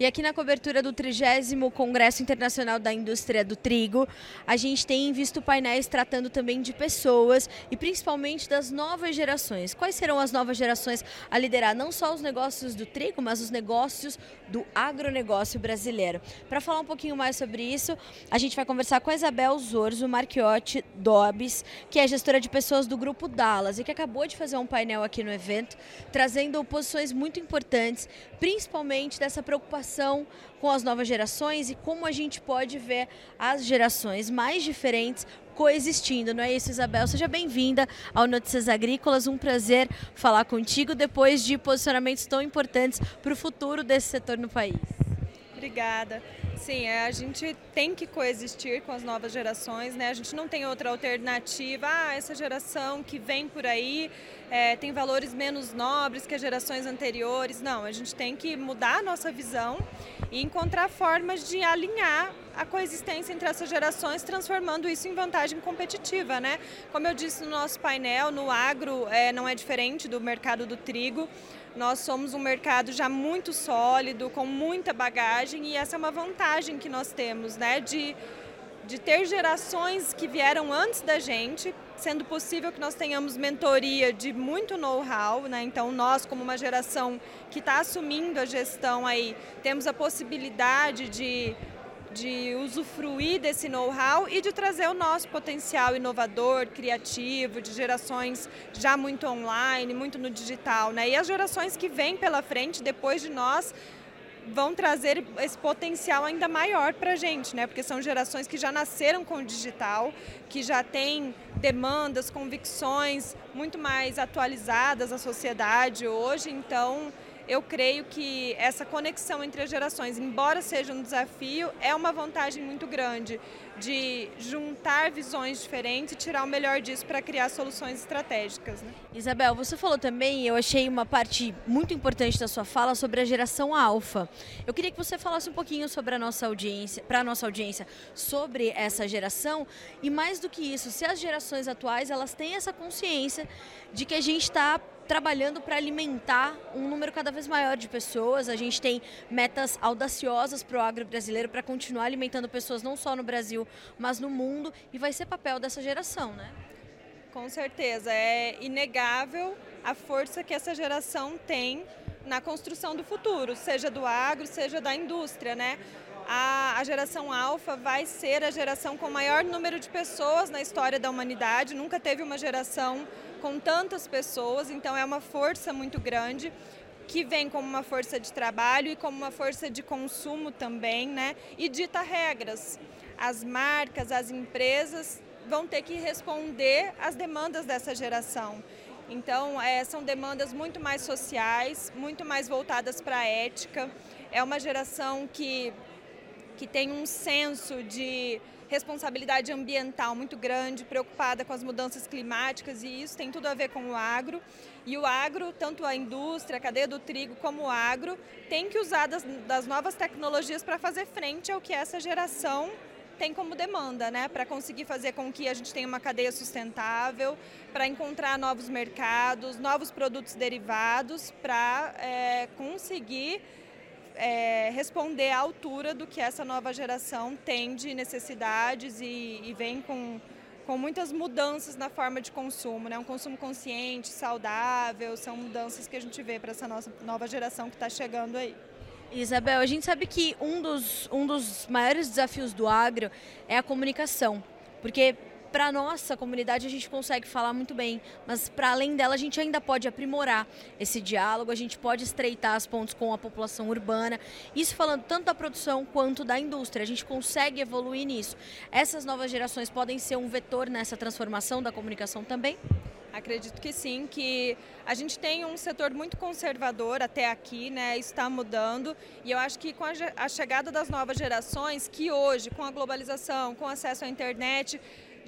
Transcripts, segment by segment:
E aqui na cobertura do 30 Congresso Internacional da Indústria do Trigo, a gente tem visto painéis tratando também de pessoas e principalmente das novas gerações. Quais serão as novas gerações a liderar não só os negócios do trigo, mas os negócios do agronegócio brasileiro? Para falar um pouquinho mais sobre isso, a gente vai conversar com a Isabel Zorzo Marchiotti Dobbs, que é gestora de pessoas do grupo Dallas e que acabou de fazer um painel aqui no evento, trazendo posições muito importantes, principalmente dessa preocupação preocupação com as novas gerações e como a gente pode ver as gerações mais diferentes coexistindo, não é isso, Isabel? Seja bem-vinda ao Notícias Agrícolas. Um prazer falar contigo depois de posicionamentos tão importantes para o futuro desse setor no país. Obrigada. Sim, é, a gente tem que coexistir com as novas gerações, né? A gente não tem outra alternativa. Ah, essa geração que vem por aí é, tem valores menos nobres que as gerações anteriores. Não, a gente tem que mudar a nossa visão e encontrar formas de alinhar a coexistência entre essas gerações, transformando isso em vantagem competitiva, né? Como eu disse no nosso painel, no agro é, não é diferente do mercado do trigo. Nós somos um mercado já muito sólido, com muita bagagem e essa é uma vantagem que nós temos, né? De, de ter gerações que vieram antes da gente, sendo possível que nós tenhamos mentoria de muito know-how, né? Então nós como uma geração que está assumindo a gestão aí, temos a possibilidade de de usufruir desse know-how e de trazer o nosso potencial inovador, criativo, de gerações já muito online, muito no digital. Né? E as gerações que vêm pela frente, depois de nós, vão trazer esse potencial ainda maior para a gente, né? porque são gerações que já nasceram com o digital, que já têm demandas, convicções muito mais atualizadas à sociedade hoje, então eu creio que essa conexão entre as gerações, embora seja um desafio, é uma vantagem muito grande de juntar visões diferentes e tirar o melhor disso para criar soluções estratégicas. Né? Isabel, você falou também, eu achei uma parte muito importante da sua fala sobre a geração alfa. Eu queria que você falasse um pouquinho sobre a nossa audiência, para a nossa audiência, sobre essa geração e mais do que isso, se as gerações atuais elas têm essa consciência de que a gente está trabalhando para alimentar um número cada vez maior de pessoas. A gente tem metas audaciosas para o agro brasileiro para continuar alimentando pessoas não só no Brasil, mas no mundo. E vai ser papel dessa geração, né? Com certeza. É inegável a força que essa geração tem na construção do futuro, seja do agro, seja da indústria, né? A, a, geração alfa vai ser a geração com maior número de pessoas na história da humanidade. Nunca teve uma geração com tantas pessoas, então é uma força muito grande que vem como uma força de trabalho e como uma força de consumo também, né? E dita regras. As marcas, as empresas vão ter que responder às demandas dessa geração. Então, é, são demandas muito mais sociais, muito mais voltadas para a ética. É uma geração que, que tem um senso de responsabilidade ambiental muito grande, preocupada com as mudanças climáticas e isso tem tudo a ver com o agro. E o agro, tanto a indústria, a cadeia do trigo, como o agro, tem que usar das, das novas tecnologias para fazer frente ao que essa geração tem como demanda, né? Para conseguir fazer com que a gente tenha uma cadeia sustentável, para encontrar novos mercados, novos produtos derivados, para é, conseguir é, responder à altura do que essa nova geração tem de necessidades e, e vem com, com muitas mudanças na forma de consumo, né? um consumo consciente, saudável, são mudanças que a gente vê para essa nossa nova geração que está chegando aí. Isabel, a gente sabe que um dos, um dos maiores desafios do agro é a comunicação, porque para nossa comunidade a gente consegue falar muito bem, mas para além dela a gente ainda pode aprimorar esse diálogo, a gente pode estreitar as pontes com a população urbana. Isso falando tanto da produção quanto da indústria, a gente consegue evoluir nisso. Essas novas gerações podem ser um vetor nessa transformação da comunicação também? Acredito que sim, que a gente tem um setor muito conservador até aqui, né? Está mudando e eu acho que com a chegada das novas gerações, que hoje, com a globalização, com acesso à internet,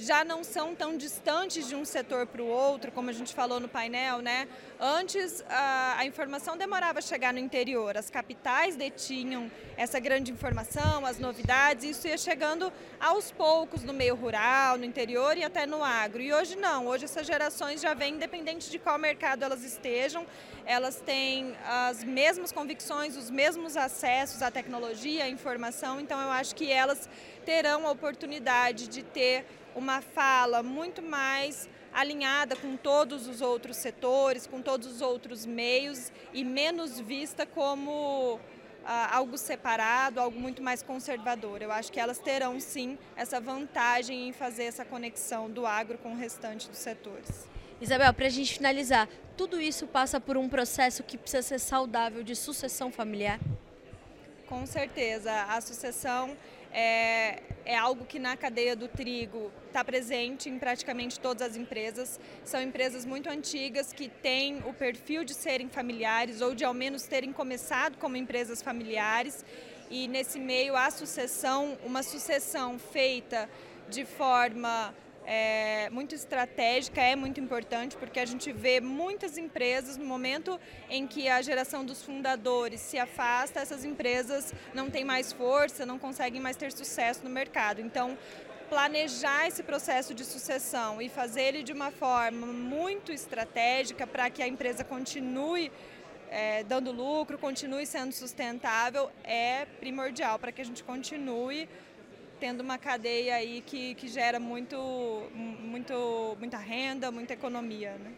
já não são tão distantes de um setor para o outro, como a gente falou no painel, né? Antes a, a, informação demorava a chegar no interior, as capitais detinham essa grande informação, as novidades, isso ia chegando aos poucos no meio rural, no interior e até no agro. E hoje não, hoje essas gerações já vêm, independente de qual mercado elas estejam, elas têm as mesmas convicções, os mesmos acessos à tecnologia, à informação, então eu acho que elas terão a oportunidade de ter uma fala muito mais alinhada com todos os outros setores, com todos os outros meios e menos vista como ah, algo separado, algo muito mais conservador. Eu acho que elas terão sim essa vantagem em fazer essa conexão do agro com o restante dos setores. Isabel, para a gente finalizar, tudo isso passa por um processo que precisa ser saudável de sucessão familiar? Com certeza. A sucessão é, é algo que na cadeia do trigo está presente em praticamente todas as empresas. São empresas muito antigas que têm o perfil de serem familiares ou de ao menos terem começado como empresas familiares. E nesse meio a sucessão, uma sucessão feita de forma é, muito estratégica, é muito importante, porque a gente vê muitas empresas, no momento em que a geração dos fundadores se afasta, essas empresas não têm mais força, não conseguem mais ter sucesso no mercado. Então, planejar esse processo de sucessão e fazer ele de uma forma muito estratégica para que a empresa continue é, dando lucro, continue sendo sustentável, é primordial para que a gente continue tendo uma cadeia aí que, que gera muito, muito, muita renda, muita economia. Né?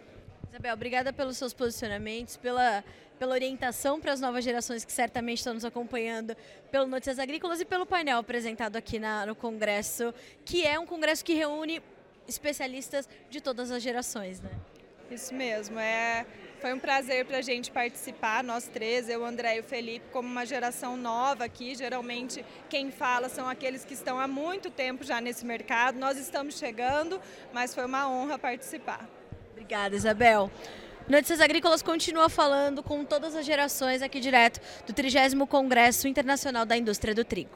Isabel, obrigada pelos seus posicionamentos, pela, pela orientação para as novas gerações que certamente estão nos acompanhando, pelo Notícias Agrícolas e pelo painel apresentado aqui na, no Congresso, que é um congresso que reúne especialistas de todas as gerações, né? Isso mesmo, é foi um prazer para a gente participar, nós três, eu, André e o Felipe, como uma geração nova aqui. Geralmente quem fala são aqueles que estão há muito tempo já nesse mercado. Nós estamos chegando, mas foi uma honra participar. Obrigada, Isabel. Notícias Agrícolas continua falando com todas as gerações aqui direto do 30 Congresso Internacional da Indústria do Trigo.